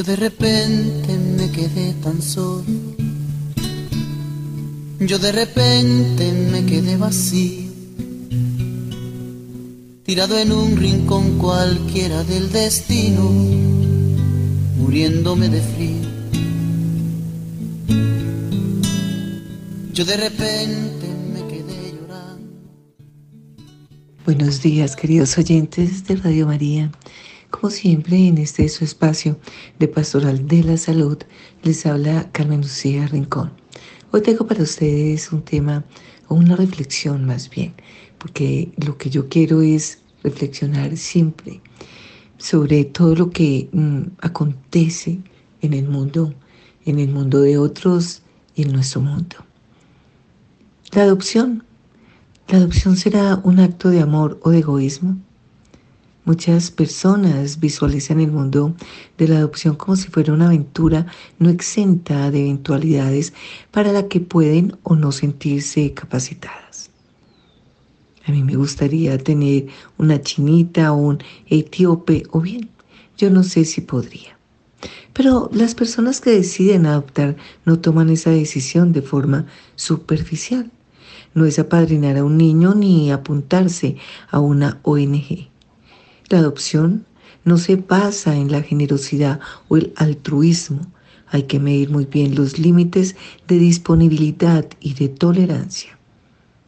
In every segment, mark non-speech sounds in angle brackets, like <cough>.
Yo de repente me quedé tan solo. Yo de repente me quedé vacío. Tirado en un rincón cualquiera del destino, muriéndome de frío. Yo de repente me quedé llorando. Buenos días, queridos oyentes de Radio María. Como siempre, en este espacio de Pastoral de la Salud, les habla Carmen Lucía Rincón. Hoy tengo para ustedes un tema, o una reflexión más bien, porque lo que yo quiero es reflexionar siempre sobre todo lo que mm, acontece en el mundo, en el mundo de otros y en nuestro mundo. La adopción. ¿La adopción será un acto de amor o de egoísmo? Muchas personas visualizan el mundo de la adopción como si fuera una aventura no exenta de eventualidades para la que pueden o no sentirse capacitadas. A mí me gustaría tener una chinita o un etíope o bien, yo no sé si podría. Pero las personas que deciden adoptar no toman esa decisión de forma superficial no es apadrinar a un niño ni apuntarse a una ONG. La adopción no se basa en la generosidad o el altruismo. Hay que medir muy bien los límites de disponibilidad y de tolerancia.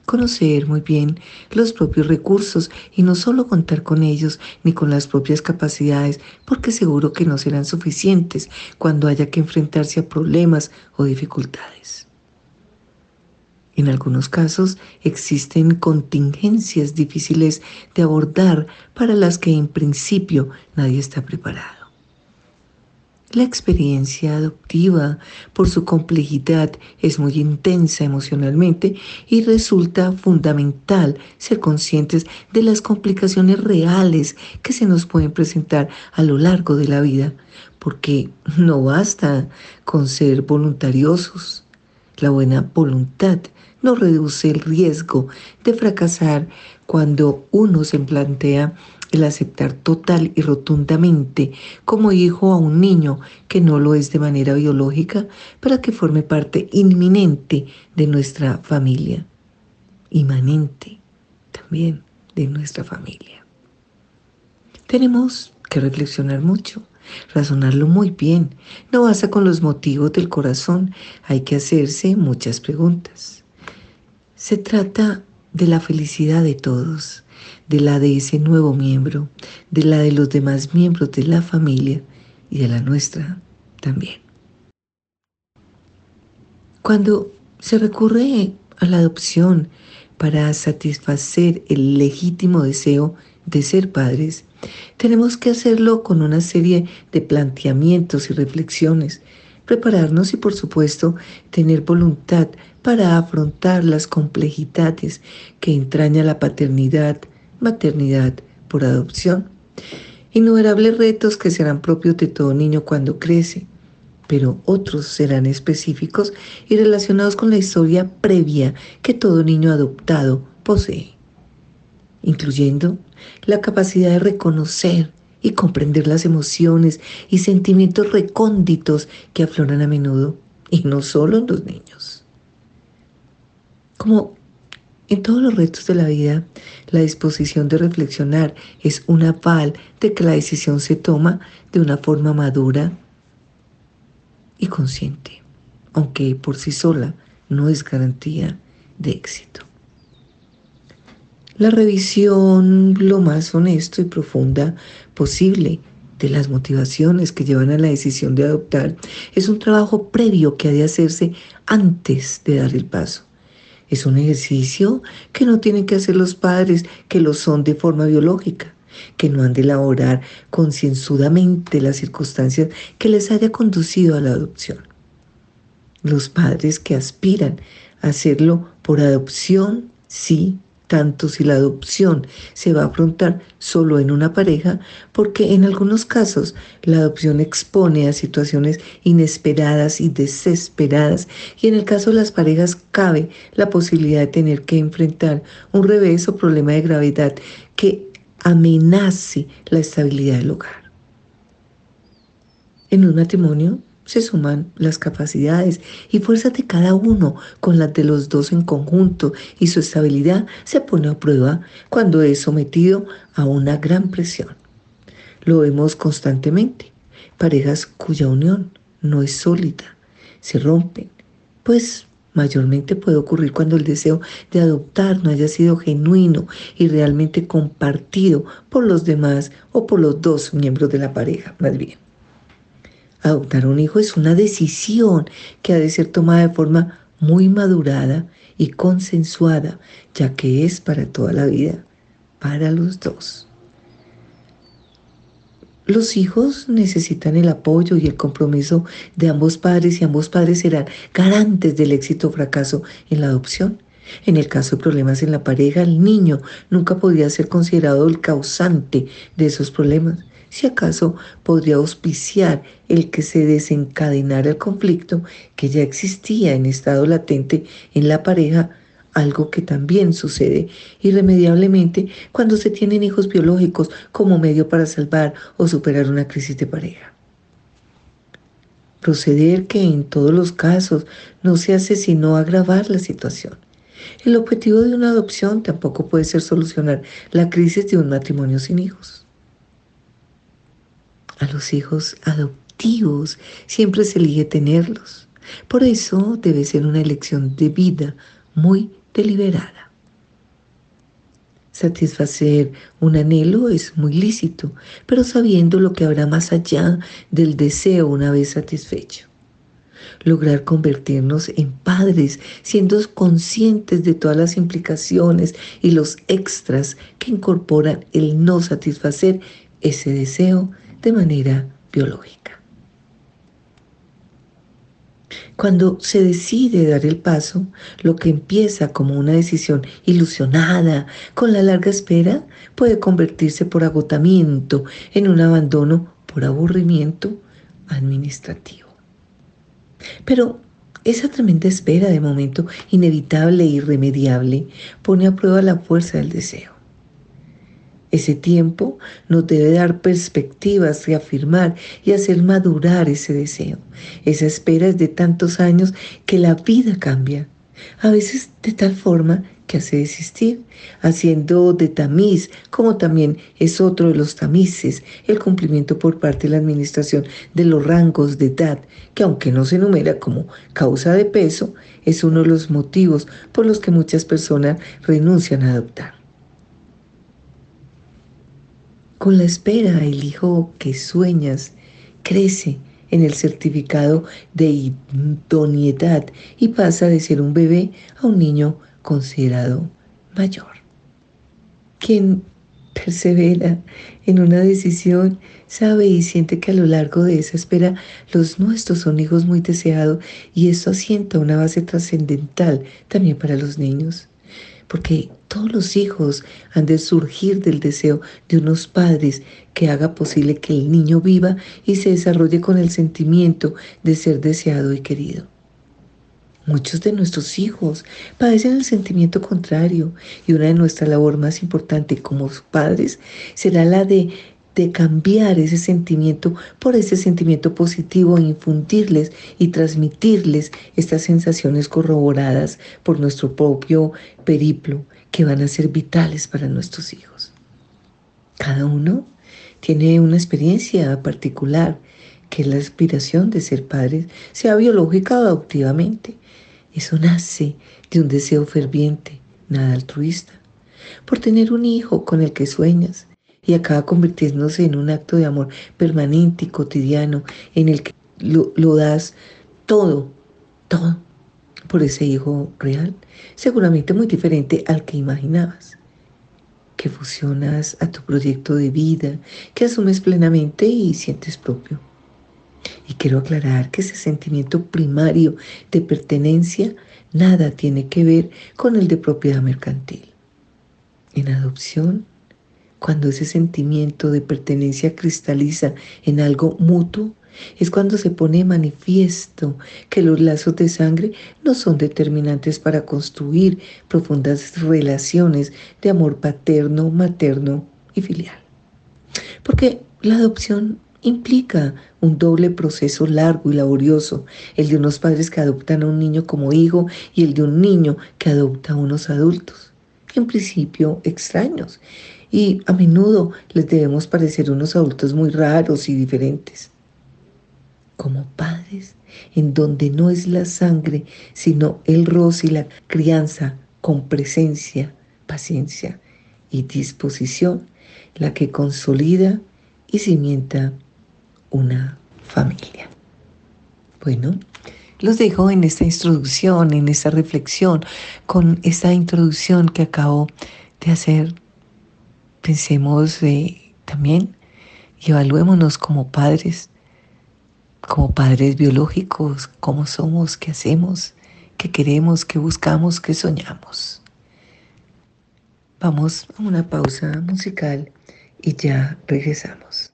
Conocer muy bien los propios recursos y no solo contar con ellos ni con las propias capacidades, porque seguro que no serán suficientes cuando haya que enfrentarse a problemas o dificultades. En algunos casos existen contingencias difíciles de abordar para las que en principio nadie está preparado. La experiencia adoptiva, por su complejidad, es muy intensa emocionalmente y resulta fundamental ser conscientes de las complicaciones reales que se nos pueden presentar a lo largo de la vida, porque no basta con ser voluntariosos. La buena voluntad no reduce el riesgo de fracasar cuando uno se plantea el aceptar total y rotundamente como hijo a un niño que no lo es de manera biológica para que forme parte inminente de nuestra familia, inmanente también de nuestra familia. Tenemos que reflexionar mucho, razonarlo muy bien. No basta con los motivos del corazón, hay que hacerse muchas preguntas. Se trata de la felicidad de todos, de la de ese nuevo miembro, de la de los demás miembros de la familia y de la nuestra también. Cuando se recurre a la adopción para satisfacer el legítimo deseo de ser padres, tenemos que hacerlo con una serie de planteamientos y reflexiones prepararnos y por supuesto tener voluntad para afrontar las complejidades que entraña la paternidad, maternidad por adopción. Innumerables retos que serán propios de todo niño cuando crece, pero otros serán específicos y relacionados con la historia previa que todo niño adoptado posee, incluyendo la capacidad de reconocer y comprender las emociones y sentimientos recónditos que afloran a menudo, y no solo en los niños. Como en todos los retos de la vida, la disposición de reflexionar es un aval de que la decisión se toma de una forma madura y consciente, aunque por sí sola no es garantía de éxito. La revisión lo más honesto y profunda posible de las motivaciones que llevan a la decisión de adoptar es un trabajo previo que ha de hacerse antes de dar el paso. Es un ejercicio que no tienen que hacer los padres que lo son de forma biológica, que no han de elaborar concienzudamente las circunstancias que les haya conducido a la adopción. Los padres que aspiran a hacerlo por adopción, sí, tanto si la adopción se va a afrontar solo en una pareja, porque en algunos casos la adopción expone a situaciones inesperadas y desesperadas, y en el caso de las parejas cabe la posibilidad de tener que enfrentar un revés o problema de gravedad que amenace la estabilidad del hogar. En un matrimonio se suman las capacidades y fuerzas de cada uno con las de los dos en conjunto y su estabilidad se pone a prueba cuando es sometido a una gran presión. Lo vemos constantemente. Parejas cuya unión no es sólida se rompen, pues mayormente puede ocurrir cuando el deseo de adoptar no haya sido genuino y realmente compartido por los demás o por los dos miembros de la pareja, más bien. Adoptar un hijo es una decisión que ha de ser tomada de forma muy madurada y consensuada, ya que es para toda la vida, para los dos. Los hijos necesitan el apoyo y el compromiso de ambos padres y ambos padres serán garantes del éxito o fracaso en la adopción. En el caso de problemas en la pareja, el niño nunca podría ser considerado el causante de esos problemas si acaso podría auspiciar el que se desencadenara el conflicto que ya existía en estado latente en la pareja, algo que también sucede irremediablemente cuando se tienen hijos biológicos como medio para salvar o superar una crisis de pareja. Proceder que en todos los casos no se hace sino agravar la situación. El objetivo de una adopción tampoco puede ser solucionar la crisis de un matrimonio sin hijos a los hijos adoptivos, siempre se elige tenerlos. Por eso debe ser una elección de vida muy deliberada. Satisfacer un anhelo es muy lícito, pero sabiendo lo que habrá más allá del deseo una vez satisfecho. Lograr convertirnos en padres, siendo conscientes de todas las implicaciones y los extras que incorporan el no satisfacer ese deseo de manera biológica. Cuando se decide dar el paso, lo que empieza como una decisión ilusionada con la larga espera puede convertirse por agotamiento en un abandono por aburrimiento administrativo. Pero esa tremenda espera de momento inevitable e irremediable pone a prueba la fuerza del deseo. Ese tiempo nos debe dar perspectivas, reafirmar y hacer madurar ese deseo. Esa espera es de tantos años que la vida cambia, a veces de tal forma que hace desistir, haciendo de tamiz, como también es otro de los tamices, el cumplimiento por parte de la administración de los rangos de edad, que aunque no se enumera como causa de peso, es uno de los motivos por los que muchas personas renuncian a adoptar. Con la espera, el hijo que sueñas crece en el certificado de idoneidad y pasa de ser un bebé a un niño considerado mayor. Quien persevera en una decisión sabe y siente que a lo largo de esa espera los nuestros son hijos muy deseados y eso asienta una base trascendental también para los niños porque todos los hijos han de surgir del deseo de unos padres que haga posible que el niño viva y se desarrolle con el sentimiento de ser deseado y querido. Muchos de nuestros hijos padecen el sentimiento contrario y una de nuestras labores más importantes como padres será la de de cambiar ese sentimiento por ese sentimiento positivo e infundirles y transmitirles estas sensaciones corroboradas por nuestro propio periplo que van a ser vitales para nuestros hijos. Cada uno tiene una experiencia particular que es la aspiración de ser padres, sea biológica o adoptivamente. Eso nace de un deseo ferviente, nada altruista, por tener un hijo con el que sueñas, y acaba convirtiéndose en un acto de amor permanente y cotidiano en el que lo, lo das todo, todo por ese hijo real, seguramente muy diferente al que imaginabas, que fusionas a tu proyecto de vida, que asumes plenamente y sientes propio. Y quiero aclarar que ese sentimiento primario de pertenencia nada tiene que ver con el de propiedad mercantil. En adopción cuando ese sentimiento de pertenencia cristaliza en algo mutuo, es cuando se pone manifiesto que los lazos de sangre no son determinantes para construir profundas relaciones de amor paterno, materno y filial. Porque la adopción implica un doble proceso largo y laborioso, el de unos padres que adoptan a un niño como hijo y el de un niño que adopta a unos adultos, en principio extraños, y a menudo les debemos parecer unos adultos muy raros y diferentes. Como padres, en donde no es la sangre, sino el roce y la crianza con presencia, paciencia y disposición, la que consolida y cimienta una familia. Bueno, los dejo en esta introducción, en esta reflexión, con esta introducción que acabo de hacer. Pensemos eh, también y evaluémonos como padres, como padres biológicos, cómo somos, qué hacemos, qué queremos, qué buscamos, qué soñamos. Vamos a una pausa musical y ya regresamos.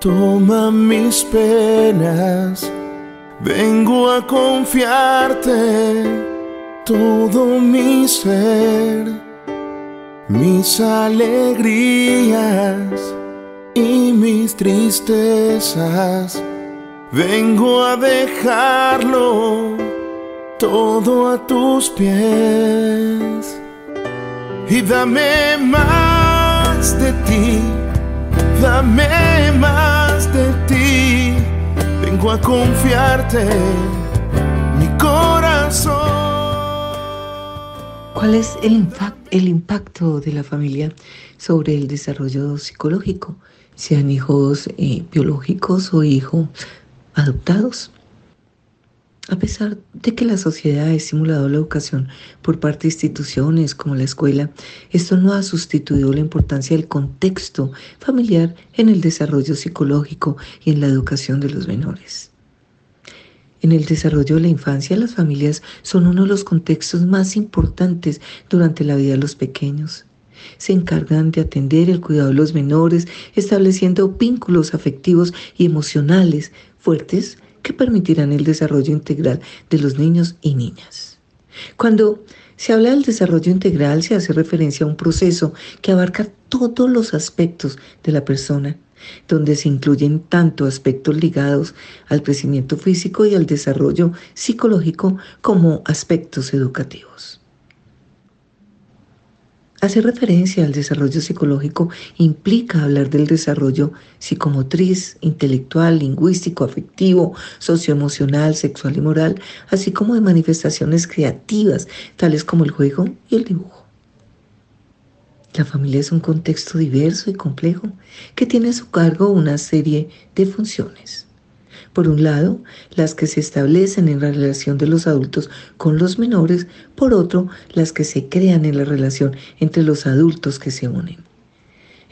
Toma mis penas, vengo a confiarte todo mi ser, mis alegrías y mis tristezas. Vengo a dejarlo todo a tus pies y dame más de ti, dame más. A confiarte mi corazón. ¿Cuál es el, el impacto de la familia sobre el desarrollo psicológico? Sean hijos eh, biológicos o hijos adoptados. A pesar de que la sociedad ha estimulado la educación por parte de instituciones como la escuela, esto no ha sustituido la importancia del contexto familiar en el desarrollo psicológico y en la educación de los menores. En el desarrollo de la infancia, las familias son uno de los contextos más importantes durante la vida de los pequeños. Se encargan de atender el cuidado de los menores, estableciendo vínculos afectivos y emocionales fuertes que permitirán el desarrollo integral de los niños y niñas. Cuando se habla del desarrollo integral, se hace referencia a un proceso que abarca todos los aspectos de la persona donde se incluyen tanto aspectos ligados al crecimiento físico y al desarrollo psicológico como aspectos educativos. Hacer referencia al desarrollo psicológico implica hablar del desarrollo psicomotriz, intelectual, lingüístico, afectivo, socioemocional, sexual y moral, así como de manifestaciones creativas, tales como el juego y el dibujo. La familia es un contexto diverso y complejo que tiene a su cargo una serie de funciones. Por un lado, las que se establecen en la relación de los adultos con los menores, por otro, las que se crean en la relación entre los adultos que se unen.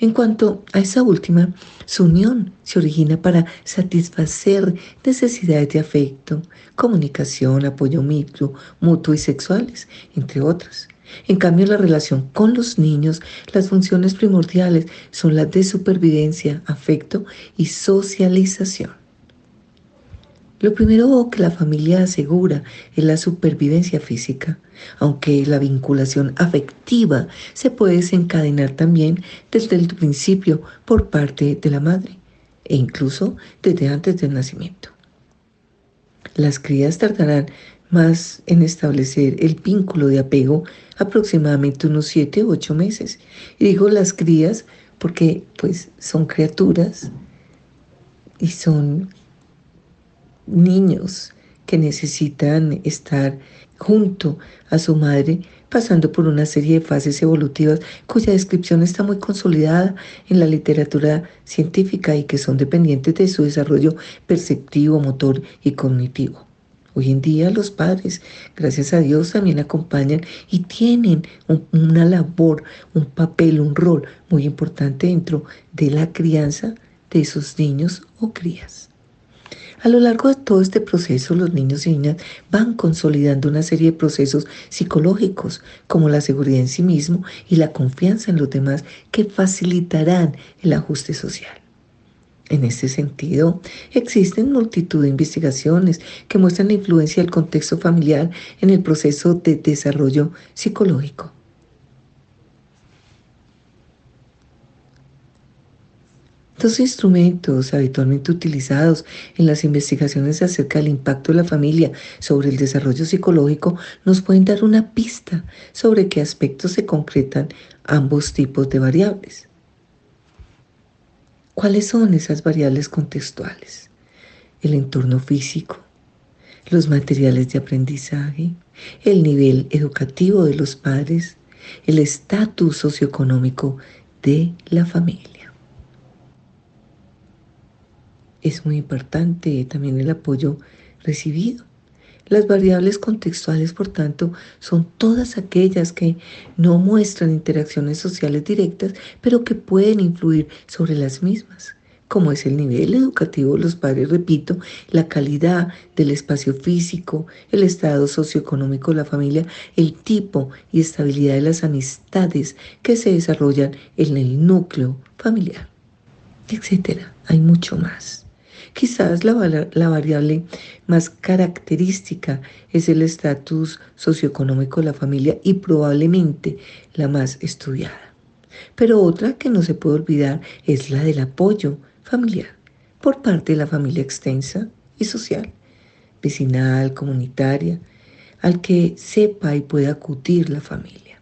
En cuanto a esa última, su unión se origina para satisfacer necesidades de afecto, comunicación, apoyo mutuo, mutuo y sexuales, entre otras. En cambio, la relación con los niños, las funciones primordiales son las de supervivencia, afecto y socialización. Lo primero que la familia asegura es la supervivencia física, aunque la vinculación afectiva se puede desencadenar también desde el principio por parte de la madre e incluso desde antes del nacimiento. Las crías tardarán más en establecer el vínculo de apego aproximadamente unos 7 u 8 meses. Y digo las crías porque pues son criaturas y son niños que necesitan estar junto a su madre pasando por una serie de fases evolutivas cuya descripción está muy consolidada en la literatura científica y que son dependientes de su desarrollo perceptivo, motor y cognitivo. Hoy en día los padres, gracias a Dios, también acompañan y tienen una labor, un papel, un rol muy importante dentro de la crianza de esos niños o crías. A lo largo de todo este proceso, los niños y niñas van consolidando una serie de procesos psicológicos, como la seguridad en sí mismo y la confianza en los demás, que facilitarán el ajuste social. En este sentido, existen multitud de investigaciones que muestran la influencia del contexto familiar en el proceso de desarrollo psicológico. Dos instrumentos habitualmente utilizados en las investigaciones acerca del impacto de la familia sobre el desarrollo psicológico nos pueden dar una pista sobre qué aspectos se concretan ambos tipos de variables. ¿Cuáles son esas variables contextuales? El entorno físico, los materiales de aprendizaje, el nivel educativo de los padres, el estatus socioeconómico de la familia. Es muy importante también el apoyo recibido. Las variables contextuales, por tanto, son todas aquellas que no muestran interacciones sociales directas, pero que pueden influir sobre las mismas, como es el nivel educativo de los padres, repito, la calidad del espacio físico, el estado socioeconómico de la familia, el tipo y estabilidad de las amistades que se desarrollan en el núcleo familiar, etc. Hay mucho más. Quizás la, variable más característica es el estatus socioeconómico de la familia y probablemente la más estudiada. Pero otra que no se puede olvidar es la del apoyo familiar por parte de la familia extensa y social, vecinal, comunitaria, al que sepa y pueda acudir la familia.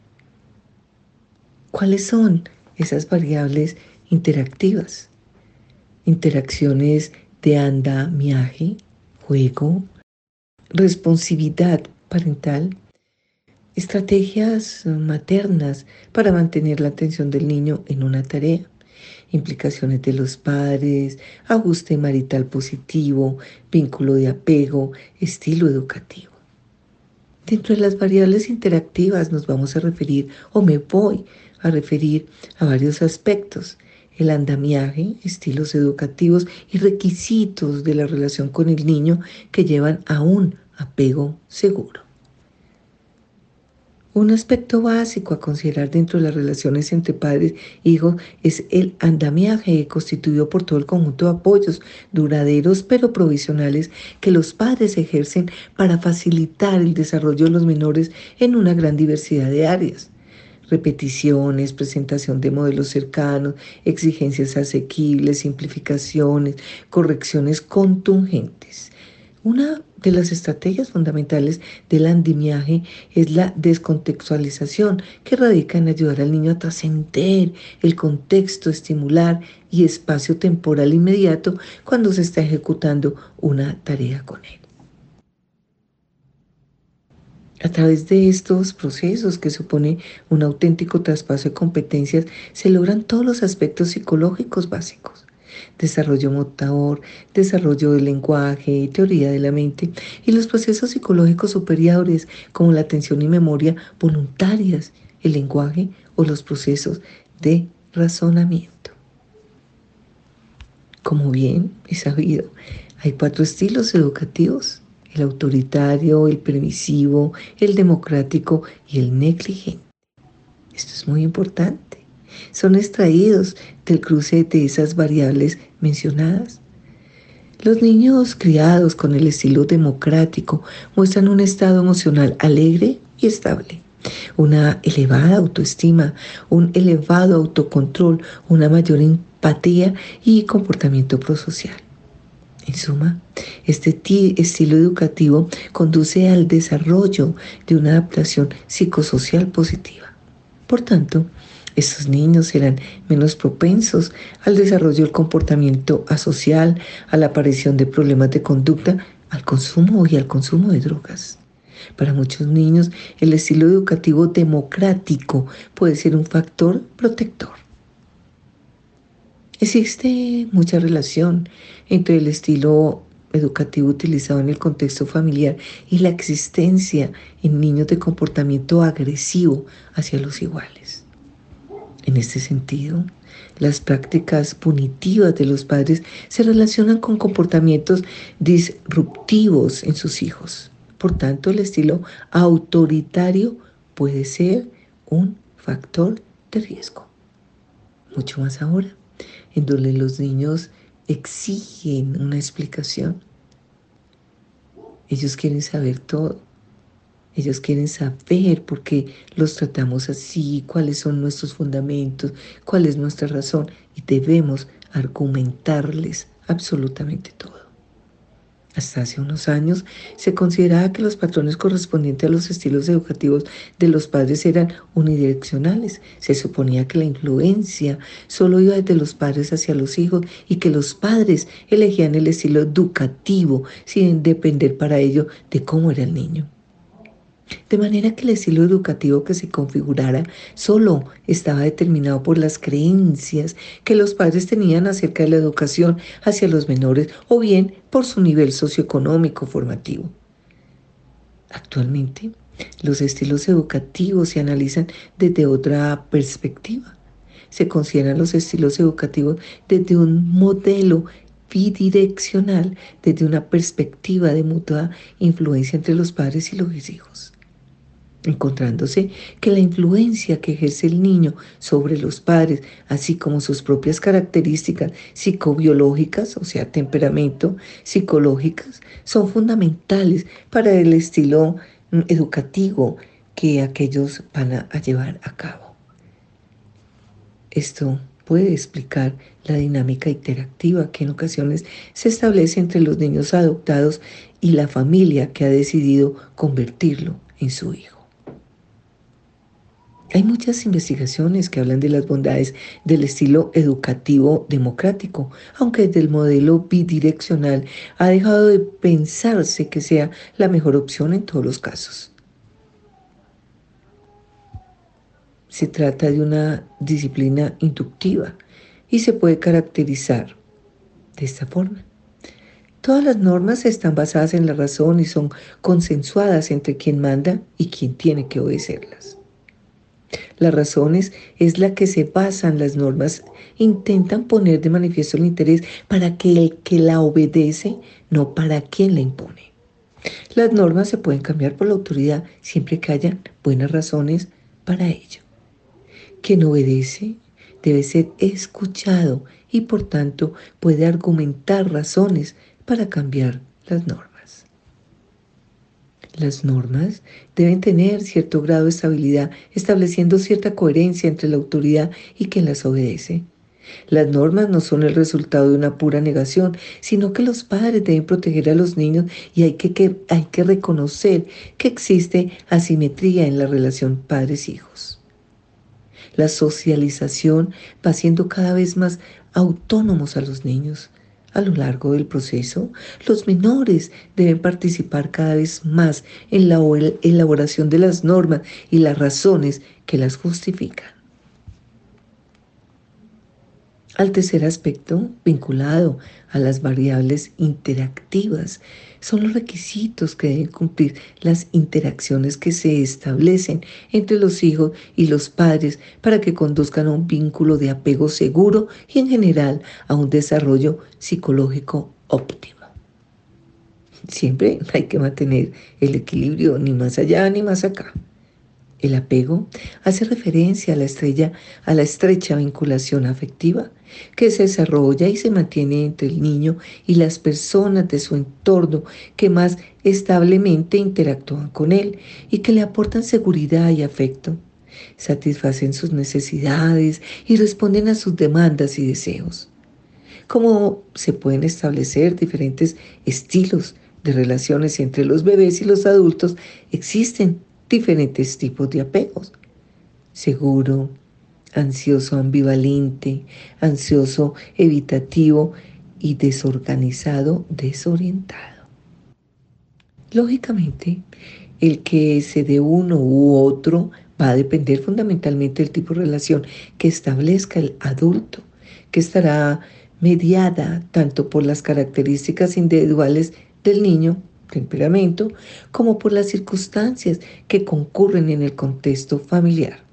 ¿Cuáles son esas variables interactivas? Interacciones de andamiaje, juego, responsividad parental, estrategias maternas para mantener la atención del niño en una tarea, implicaciones de los padres, ajuste marital positivo, vínculo de apego, estilo educativo. Dentro de las variables interactivas nos vamos a referir, o me voy a referir a varios aspectos el andamiaje, estilos educativos y requisitos de la relación con el niño que llevan a un apego seguro. Un aspecto básico a considerar dentro de las relaciones entre padres e hijos es el andamiaje constituido por todo el conjunto de apoyos duraderos pero provisionales que los padres ejercen para facilitar el desarrollo de los menores en una gran diversidad de áreas repeticiones, presentación de modelos cercanos, exigencias asequibles, simplificaciones, correcciones contundentes. Una de las estrategias fundamentales del andimiaje es la descontextualización, que radica en ayudar al niño a trascender el contexto, estimular y espacio temporal inmediato cuando se está ejecutando una tarea con él. A través de estos procesos que supone un auténtico traspaso de competencias, se logran todos los aspectos psicológicos básicos. Desarrollo motor, desarrollo del lenguaje, teoría de la mente y los procesos psicológicos superiores como la atención y memoria voluntarias, el lenguaje o los procesos de razonamiento. Como bien es sabido, hay cuatro estilos educativos el autoritario, el permisivo, el democrático y el negligente. Esto es muy importante. Son extraídos del cruce de esas variables mencionadas. Los niños criados con el estilo democrático muestran un estado emocional alegre y estable, una elevada autoestima, un elevado autocontrol, una mayor empatía y comportamiento prosocial. En suma, este estilo educativo conduce al desarrollo de una adaptación psicosocial positiva. Por tanto, estos niños serán menos propensos al desarrollo del comportamiento asocial, a la aparición de problemas de conducta, al consumo y al consumo de drogas. Para muchos niños, el estilo educativo democrático puede ser un factor protector. Existe mucha relación entre el estilo educativo utilizado en el contexto familiar y la existencia en niños de comportamiento agresivo hacia los iguales. En este sentido, Las prácticas punitivas de los padres se relacionan con comportamientos disruptivos en sus hijos. Por tanto, el estilo autoritario puede ser un factor de riesgo. Mucho más ahora, en donde los niños exigen una explicación. Ellos quieren saber todo. Ellos quieren saber por qué los tratamos así, cuáles son nuestros fundamentos, cuál es nuestra razón y debemos argumentarles absolutamente todo. Hasta hace unos años se consideraba que los patrones correspondientes a los estilos educativos de los padres eran unidireccionales. Se suponía que la influencia solo iba desde los padres hacia los hijos y que los padres elegían el estilo educativo sin depender para ello de cómo era el niño. De manera que el estilo educativo que se configurara solo estaba determinado por las creencias que los padres tenían acerca de la educación hacia los menores o bien por su nivel socioeconómico formativo. Actualmente, los estilos educativos se analizan desde otra perspectiva. Se consideran los estilos educativos desde un modelo bidireccional, desde una perspectiva de mutua influencia entre los padres y los hijos encontrándose que la influencia que ejerce el niño sobre los padres, así como sus propias características psicobiológicas, o sea, temperamento, psicológicas, son fundamentales para el estilo mm, educativo que aquellos van a llevar a cabo. Esto puede explicar la dinámica interactiva que en ocasiones se establece entre los niños adoptados y la familia que ha decidido convertirlo en su hijo. Hay muchas investigaciones que hablan de las bondades del estilo educativo democrático, aunque desde el modelo bidireccional ha dejado de pensarse que sea la mejor opción en todos los casos. Se trata de una disciplina inductiva y se puede caracterizar de esta forma. Todas las normas están basadas en la razón y son consensuadas entre quien manda y quien tiene que obedecerlas. Las razones es la que se basan las normas, intentan poner de manifiesto el interés para que el que la obedece, no para quien la impone. Las normas se pueden cambiar por la autoridad siempre que haya buenas razones para ello. Quien obedece debe ser escuchado y por tanto puede argumentar razones para cambiar las normas. Las normas deben tener cierto grado de estabilidad, estableciendo cierta coherencia entre la autoridad y quien las obedece. Las normas no son el resultado de una pura negación, sino que los padres deben proteger a los niños y hay que, hay que reconocer que existe asimetría en la relación padres-hijos. La socialización va siendo cada vez más autónomos a los niños. A lo largo del proceso, los menores deben participar cada vez más en la elaboración de las normas y las razones que las justifican. Al tercer aspecto, vinculado a las variables interactivas, son los requisitos que deben cumplir las interacciones que se establecen entre los hijos y los padres para que conduzcan a un vínculo de apego seguro y en general a un desarrollo psicológico óptimo. Siempre hay que mantener el equilibrio ni más allá ni más acá. El apego hace referencia a la estrella, a la estrecha vinculación afectiva que se desarrolla y se mantiene entre el niño y las personas de su entorno que más establemente interactúan con él y que le aportan seguridad y afecto, satisfacen sus necesidades y responden a sus demandas y deseos. Como se pueden establecer diferentes estilos de relaciones entre los bebés y los adultos, existen diferentes tipos de apegos. Seguro, ansioso ambivalente, ansioso evitativo y desorganizado desorientado. Lógicamente, el que se dé uno u otro va a depender fundamentalmente del tipo de relación que establezca el adulto, que estará mediada tanto por las características individuales del niño temperamento, como por las circunstancias que concurren en el contexto familiar.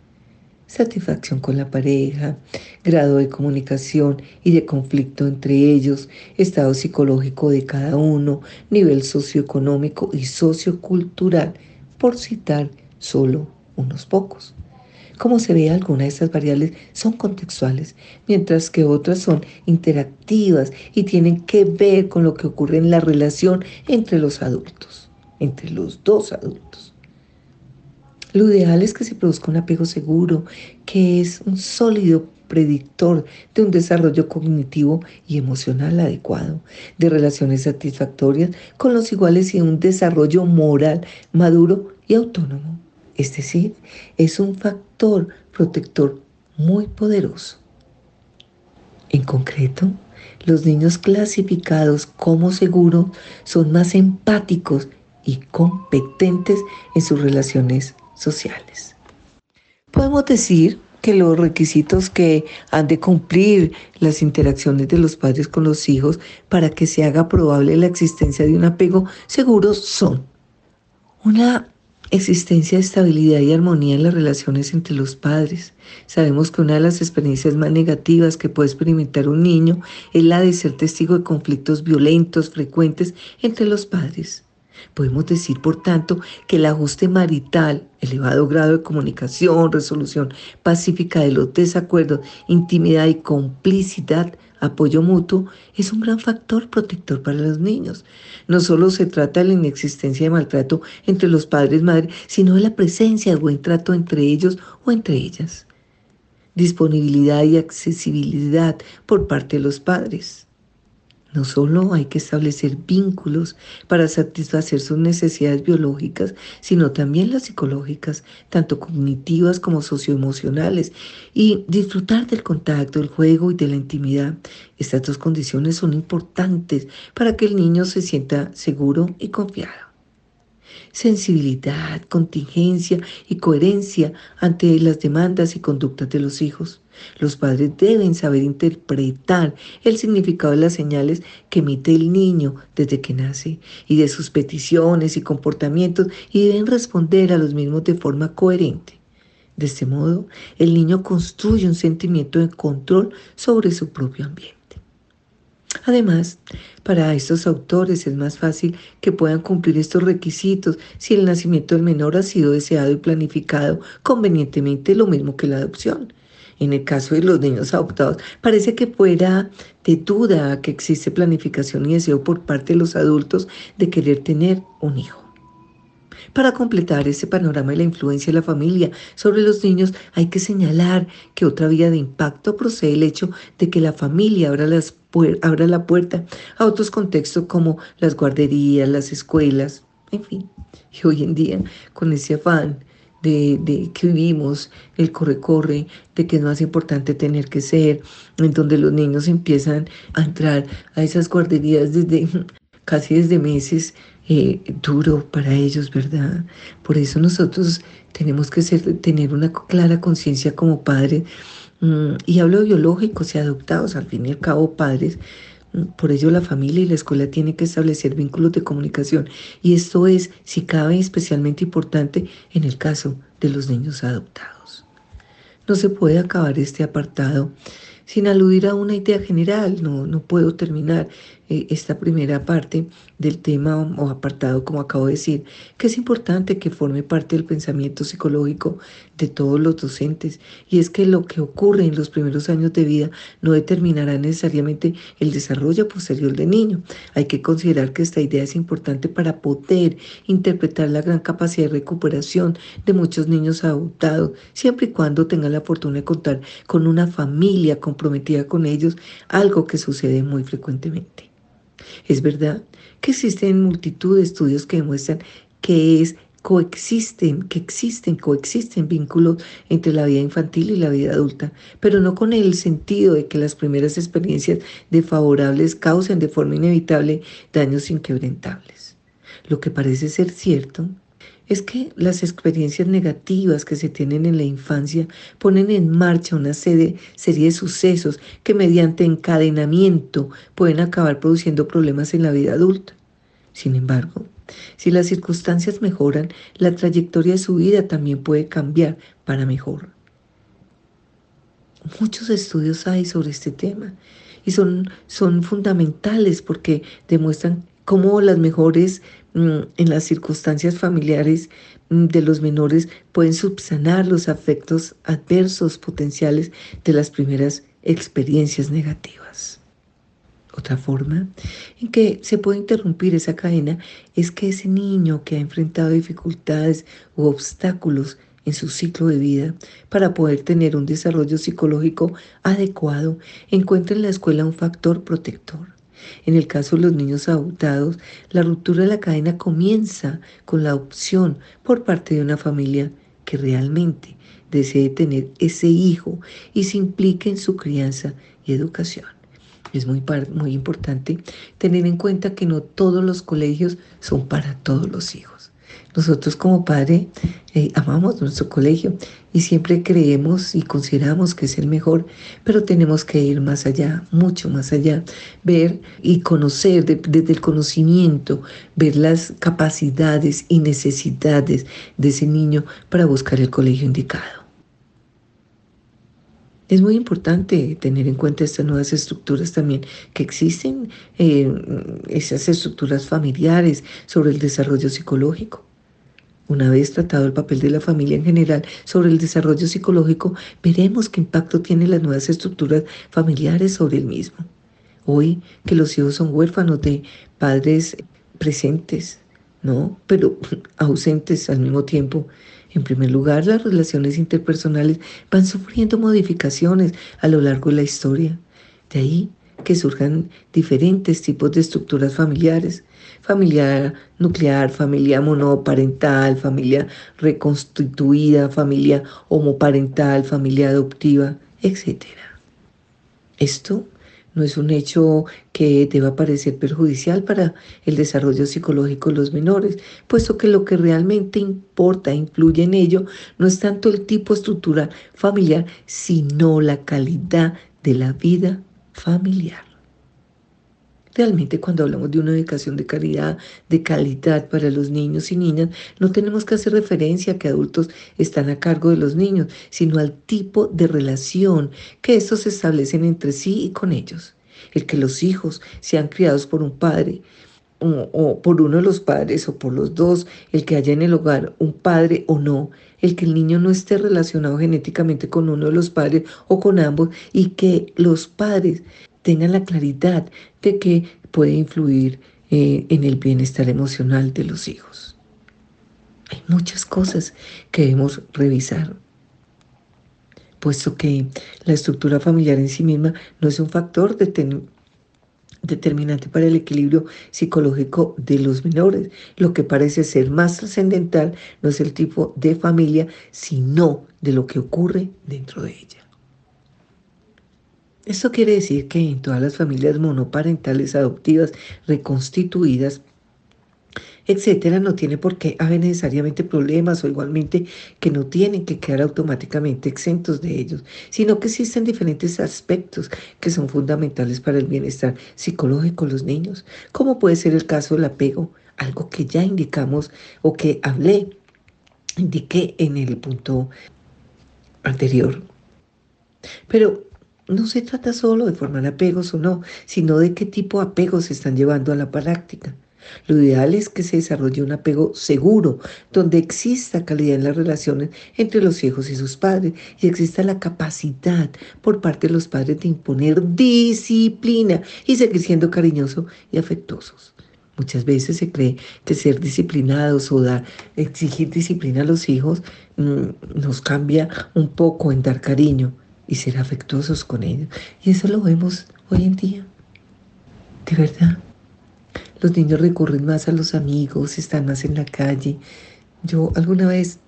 satisfacción con la pareja, grado de comunicación y de conflicto entre ellos, estado psicológico de cada uno, nivel socioeconómico y sociocultural, por citar solo unos pocos. Como se ve, algunas de estas variables son contextuales, mientras que otras son interactivas y tienen que ver con lo que ocurre en la relación entre los adultos, entre los dos adultos. Lo ideal es que se produzca un apego seguro, que es un sólido predictor de un desarrollo cognitivo y emocional adecuado, de relaciones satisfactorias con los iguales y un desarrollo moral maduro y autónomo. Es decir, es un factor protector muy poderoso. En concreto, los niños clasificados como seguros son más empáticos y competentes en sus relaciones sociales. Podemos decir que los requisitos que han de cumplir las interacciones de los padres con los hijos para que se haga probable la existencia de un apego seguro son una existencia de estabilidad y armonía en las relaciones entre los padres. Sabemos que una de las experiencias más negativas que puede experimentar un niño es la de ser testigo de conflictos violentos frecuentes entre los padres. Podemos decir, por tanto, que el ajuste marital, elevado grado de comunicación, resolución pacífica de los desacuerdos, intimidad y complicidad, apoyo mutuo, es un gran factor protector para los niños. No solo se trata de la inexistencia de maltrato entre los padres y madres, sino de la presencia de buen trato entre ellos o entre ellas. Disponibilidad y accesibilidad por parte de los padres. No solo hay que establecer vínculos para satisfacer sus necesidades biológicas, sino también las psicológicas, tanto cognitivas como socioemocionales, y disfrutar del contacto, del juego y de la intimidad. Estas dos condiciones son importantes para que el niño se sienta seguro y confiado sensibilidad, contingencia y coherencia ante las demandas y conductas de los hijos. Los padres deben saber interpretar el significado de las señales que emite el niño desde que nace y de sus peticiones y comportamientos y deben responder a los mismos de forma coherente. De este modo, el niño construye un sentimiento de control sobre su propio ambiente. Además, para estos autores es más fácil que puedan cumplir estos requisitos si el nacimiento del menor ha sido deseado y planificado convenientemente lo mismo que la adopción. En el caso de los niños adoptados, parece que fuera de duda que existe planificación y deseo por parte de los adultos de querer tener un hijo. Para completar ese panorama de la influencia de la familia sobre los niños, hay que señalar que otra vía de impacto procede el hecho de que la familia abra, la puerta a otros contextos como las guarderías, las escuelas, en fin. Y hoy en día, con ese afán de, de, que vivimos, el corre-corre, de que es más importante tener que ser, en donde los niños empiezan a entrar a esas guarderías desde <laughs> casi desde meses eh, duro para ellos, ¿verdad? Por eso nosotros tenemos que ser, tener una clara conciencia como padres, mm, y hablo de biológicos y adoptados, al fin y al cabo padres, mm, por ello la familia y la escuela tienen que establecer vínculos de comunicación y esto es, si cabe, especialmente importante en el caso de los niños adoptados. No se puede acabar este apartado sin aludir a una idea general, no, no puedo terminar eh, esta primera parte del tema o apartado, como acabo de decir, que es importante que forme parte del pensamiento psicológico de todos los docentes. Y es que lo que ocurre en los primeros años de vida no determinará necesariamente el desarrollo posterior del niño. Hay que considerar que esta idea es importante para poder interpretar la gran capacidad de recuperación de muchos niños adoptados, siempre y cuando tengan la fortuna de contar con una familia comprometida con ellos, algo que sucede muy frecuentemente. Es verdad que existen multitud de estudios que demuestran que coexisten, que existen, coexisten vínculos entre la vida infantil y la vida adulta, pero no con el sentido de que las primeras experiencias desfavorables causen de forma inevitable daños inquebrantables. Lo que parece ser cierto es que las experiencias negativas que se tienen en la infancia ponen en marcha una serie, de sucesos que mediante encadenamiento pueden acabar produciendo problemas en la vida adulta. Sin embargo, si las circunstancias mejoran, la trayectoria de su vida también puede cambiar para mejor. muchos estudios hay sobre este tema y son, son fundamentales porque demuestran cómo las mejores en las circunstancias familiares mm, de los menores pueden subsanar los afectos adversos potenciales de las primeras experiencias negativas. Otra forma en que se puede interrumpir esa cadena es que ese niño que ha enfrentado dificultades u obstáculos en su ciclo de vida para poder tener un desarrollo psicológico adecuado encuentre en la escuela un factor protector. En el caso de los niños adoptados, la ruptura de la cadena comienza con la opción por parte de una familia que realmente desee tener ese hijo y se implique en su crianza y educación. Es muy, muy importante tener en cuenta que no todos los colegios son para todos los hijos. Nosotros como padre eh, amamos nuestro colegio y siempre creemos y consideramos que es el mejor, pero tenemos que ir más allá, mucho más allá, ver y conocer desde el conocimiento, ver las capacidades y necesidades de ese niño para buscar el colegio indicado. Es muy importante tener en cuenta estas nuevas estructuras también que existen, eh, esas estructuras familiares sobre el desarrollo psicológico. Una vez tratado el papel de la familia en general sobre el desarrollo psicológico, veremos qué impacto tienen las nuevas estructuras familiares sobre el mismo. Hoy que los hijos son huérfanos de padres presentes, ¿no? Pero <laughs> ausentes al mismo tiempo, en primer lugar, las relaciones interpersonales van sufriendo modificaciones a lo largo de la historia. De ahí que surjan diferentes tipos de estructuras familiares, familia nuclear, familia monoparental, familia reconstituida, familia homoparental, familia adoptiva, etc. Esto no es un hecho que deba parecer perjudicial para el desarrollo psicológico de los menores, puesto que lo que realmente importa, e influye en ello, no es tanto el tipo estructural familiar, sino la calidad de la vida familiar. Realmente cuando hablamos de una educación de calidad, de calidad para los niños y niñas, no tenemos que hacer referencia a que adultos están a cargo de los niños, sino al tipo de relación que estos establecen entre sí y con ellos. El que los hijos sean criados por un padre, o, por uno de los padres o por los dos, el que haya en el hogar un padre o no, el que el niño no esté relacionado genéticamente con uno de los padres o con ambos y que los padres tengan la claridad de que puede influir eh, en el bienestar emocional de los hijos. Hay muchas cosas que debemos revisar, puesto que la estructura familiar en sí misma no es un factor determinante para el equilibrio psicológico de los menores. Lo que parece ser más trascendental no es el tipo de familia, sino de lo que ocurre dentro de ella. Esto quiere decir que en todas las familias monoparentales adoptivas reconstituidas, etcétera, no tiene por qué haber necesariamente problemas o igualmente que no tienen que quedar automáticamente exentos de ellos, sino que existen diferentes aspectos que son fundamentales para el bienestar psicológico de los niños, como puede ser el caso del apego, algo que ya indicamos o que hablé, indiqué en el punto anterior. Pero no se trata solo de formar apegos o no, sino de qué tipo de apegos se están llevando a la práctica. Lo ideal es que se desarrolle un apego seguro, donde exista calidad en las relaciones entre los hijos y sus padres y exista la capacidad por parte de los padres de imponer disciplina y seguir siendo cariñosos y afectuosos. Muchas veces se cree que ser disciplinados o dar, exigir disciplina a los hijos mm, nos cambia un poco en dar cariño y ser afectuosos con ellos. Y eso lo vemos hoy en día. De verdad. Los niños recurren más a los amigos, están más en la calle. Yo alguna vez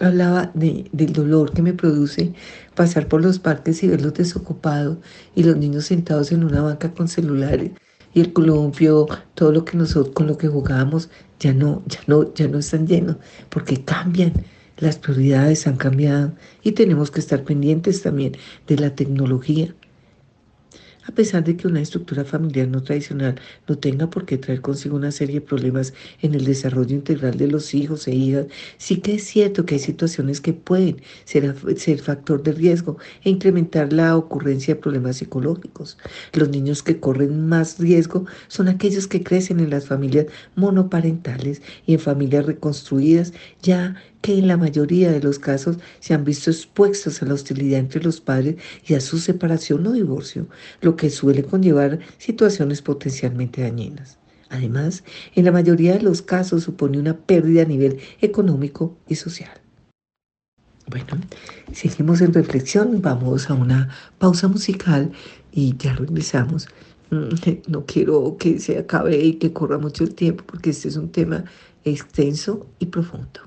hablaba de, del dolor que me produce pasar por los parques y verlos desocupados y los niños sentados en una banca con celulares y el columpio, todo lo que nosotros con lo que jugábamos ya no, ya no, ya no están llenos porque cambian las prioridades han cambiado y tenemos que estar pendientes también de la tecnología. A pesar de que una estructura familiar no tradicional no tenga por qué traer consigo una serie de problemas en el desarrollo integral de los hijos e hijas, sí que es cierto que hay situaciones que pueden ser, factor de riesgo e incrementar la ocurrencia de problemas psicológicos. Los niños que corren más riesgo son aquellos que crecen en las familias monoparentales y en familias reconstruidas, ya que en la mayoría de los casos se han visto expuestos a la hostilidad entre los padres y a su separación o divorcio, lo que suele conllevar situaciones potencialmente dañinas. Además, en la mayoría de los casos supone una pérdida a nivel económico y social. Bueno, seguimos en reflexión, vamos a una pausa musical y ya regresamos. Mm, <laughs> no quiero que se acabe y que corra mucho el tiempo porque este es un tema extenso y profundo.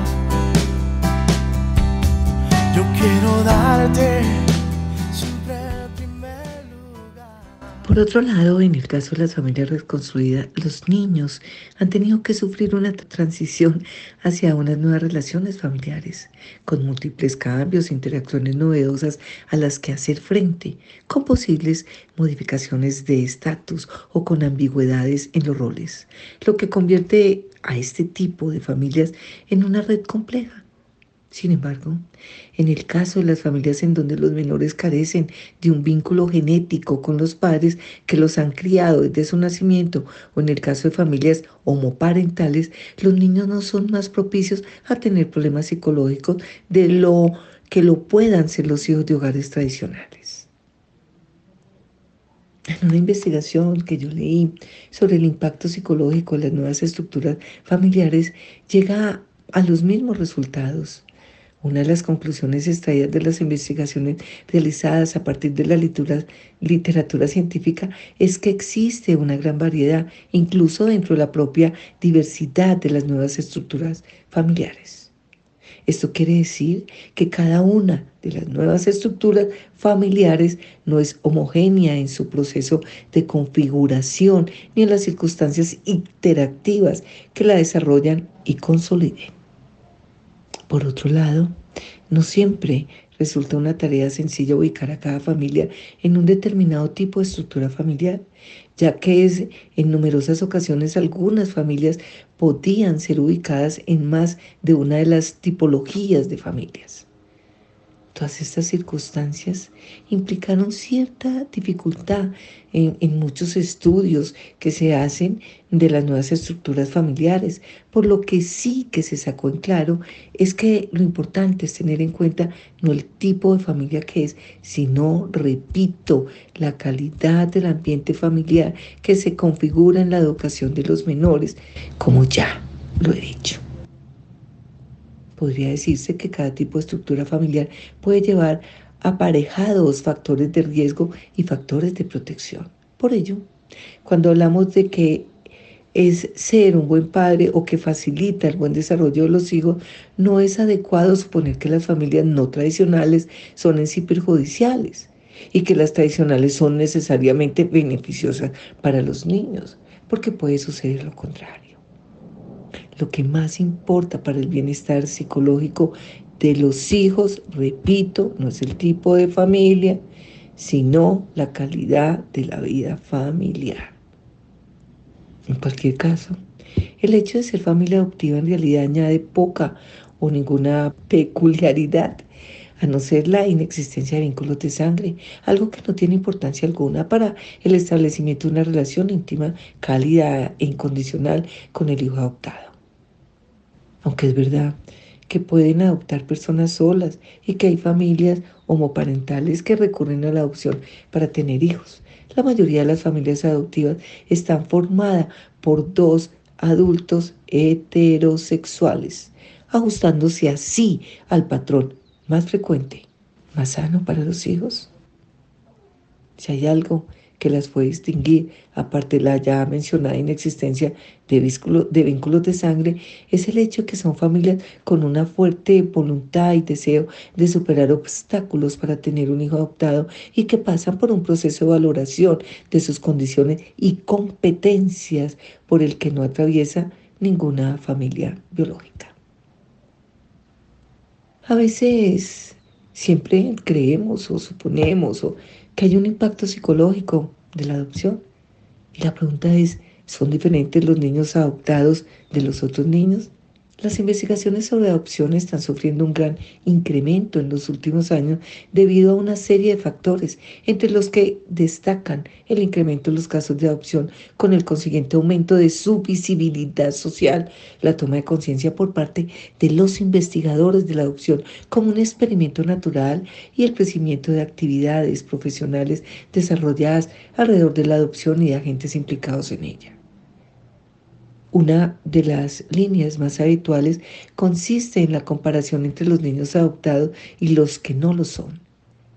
Yo quiero darte Por otro lado, en el caso de las familias reconstruidas, los niños han tenido que sufrir una transición hacia unas nuevas relaciones familiares, con múltiples cambios, interacciones novedosas a las que hacer frente, con posibles modificaciones de estatus o con ambigüedades en los roles, lo que convierte a este tipo de familias en una red compleja sin embargo, en el caso de las familias en donde los menores carecen de un vínculo genético con los padres que los han criado desde su nacimiento, o en el caso de familias homoparentales, los niños no son más propicios a tener problemas psicológicos de lo que lo puedan ser los hijos de hogares tradicionales. En una investigación que yo leí sobre el impacto psicológico de las nuevas estructuras familiares, llega a los mismos resultados. Una de las conclusiones extraídas de las investigaciones realizadas a partir de la literatura, científica es que existe una gran variedad, incluso dentro de la propia diversidad de las nuevas estructuras familiares. Esto quiere decir que cada una de las nuevas estructuras familiares no es homogénea en su proceso de configuración ni en las circunstancias interactivas que la desarrollan y consoliden. Por otro lado, no siempre resulta una tarea sencilla ubicar a cada familia en un determinado tipo de estructura familiar, ya que es, en numerosas ocasiones algunas familias podían ser ubicadas en más de una de las tipologías de familias. Todas estas circunstancias implicaron cierta dificultad en, muchos estudios que se hacen de las nuevas estructuras familiares, por lo que sí que se sacó en claro es que lo importante es tener en cuenta no el tipo de familia que es, sino, repito, la calidad del ambiente familiar que se configura en la educación de los menores, como ya lo he dicho podría decirse que cada tipo de estructura familiar puede llevar aparejados factores de riesgo y factores de protección. Por ello, cuando hablamos de que es ser un buen padre o que facilita el buen desarrollo de los hijos, no es adecuado suponer que las familias no tradicionales son en sí perjudiciales y que las tradicionales son necesariamente beneficiosas para los niños, porque puede suceder lo contrario lo que más importa para el bienestar psicológico de los hijos, repito, no es el tipo de familia, sino la calidad de la vida familiar. En cualquier caso, el hecho de ser familia adoptiva en realidad añade poca o ninguna peculiaridad, a no ser la inexistencia de vínculos de sangre, algo que no tiene importancia alguna para el establecimiento de una relación íntima, cálida e incondicional con el hijo adoptado aunque es verdad que pueden adoptar personas solas y que hay familias homoparentales que recurren a la adopción para tener hijos. La mayoría de las familias adoptivas están formadas por dos adultos heterosexuales, ajustándose así al patrón más frecuente, más sano para los hijos. Si hay algo que las puede distinguir, aparte de la ya mencionada inexistencia de, de vínculos de sangre, es el hecho que son familias con una fuerte voluntad y deseo de superar obstáculos para tener un hijo adoptado y que pasan por un proceso de valoración de sus condiciones y competencias por el que no atraviesa ninguna familia biológica. A veces siempre creemos o suponemos o que hay un impacto psicológico de la adopción. Y la pregunta es, ¿son diferentes los niños adoptados de los otros niños? Las investigaciones sobre adopción están sufriendo un gran incremento en los últimos años debido a una serie de factores, entre los que destacan el incremento en los casos de adopción con el consiguiente aumento de su visibilidad social, la toma de conciencia por parte de los investigadores de la adopción como un experimento natural y el crecimiento de actividades profesionales desarrolladas alrededor de la adopción y de agentes implicados en ella. Una de las líneas más habituales consiste en la comparación entre los niños adoptados y los que no lo son.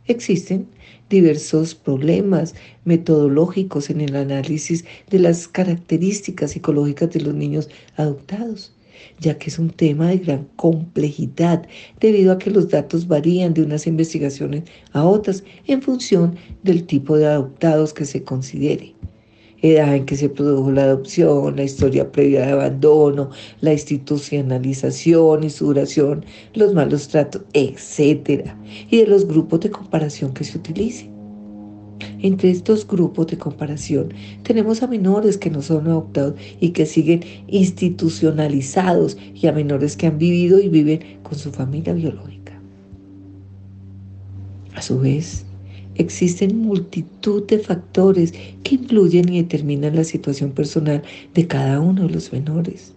Existen diversos problemas metodológicos en el análisis de las características psicológicas de los niños adoptados, ya que es un tema de gran complejidad debido a que los datos varían de unas investigaciones a otras en función del tipo de adoptados que se considere edad en que se produjo la adopción, la historia previa de abandono, la institucionalización y su duración, los malos tratos, etc. Y de los grupos de comparación que se utilicen. Entre estos grupos de comparación tenemos a menores que no son adoptados y que siguen institucionalizados y a menores que han vivido y viven con su familia biológica. A su vez, Existen multitud de factores que influyen y determinan la situación personal de cada uno de los menores,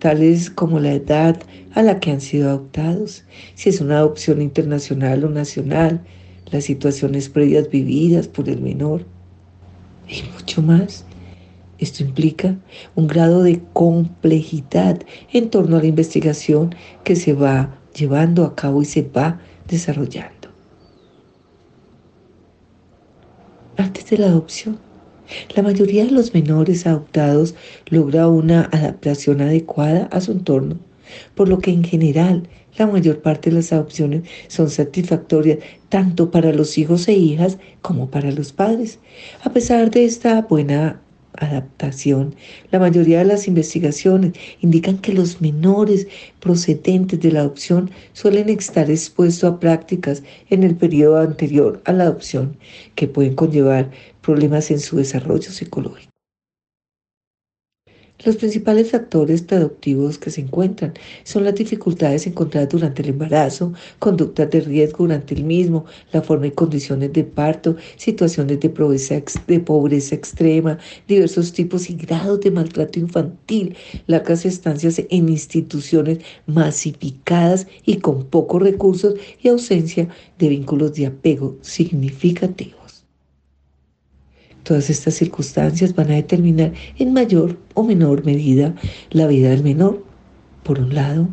tales como la edad a la que han sido adoptados, si es una adopción internacional o nacional, las situaciones previas vividas por el menor y mucho más. Esto implica un grado de complejidad en torno a la investigación que se va llevando a cabo y se va desarrollando. Antes de la adopción. La mayoría de los menores adoptados logra una adaptación adecuada a su entorno, por lo que en general la mayor parte de las adopciones son satisfactorias tanto para los hijos e hijas como para los padres. A pesar de esta buena adaptación. La mayoría de las investigaciones indican que los menores procedentes de la adopción suelen estar expuestos a prácticas en el periodo anterior a la adopción que pueden conllevar problemas en su desarrollo psicológico. Los principales factores productivos que se encuentran son las dificultades encontradas durante el embarazo, conductas de riesgo durante el mismo, la forma y condiciones de parto, situaciones de pobreza, de pobreza extrema, diversos tipos y grados de maltrato infantil, largas estancias en instituciones masificadas y con pocos recursos y ausencia de vínculos de apego significativos. Todas estas circunstancias van a determinar en mayor o menor medida la vida del menor. Por un lado,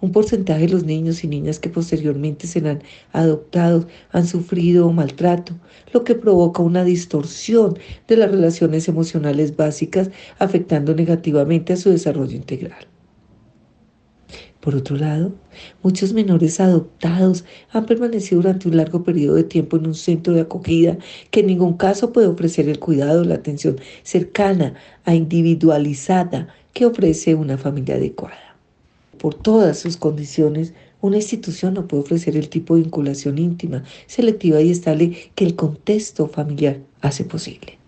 un porcentaje de los niños y niñas que posteriormente serán adoptados han sufrido maltrato, lo que provoca una distorsión de las relaciones emocionales básicas, afectando negativamente a su desarrollo integral. Por otro lado, muchos menores adoptados han permanecido durante un largo periodo de tiempo en un centro de acogida que en ningún caso puede ofrecer el cuidado, la atención cercana a individualizada que ofrece una familia adecuada. Por todas sus condiciones, una institución no puede ofrecer el tipo de vinculación íntima, selectiva y estable que el contexto familiar hace posible.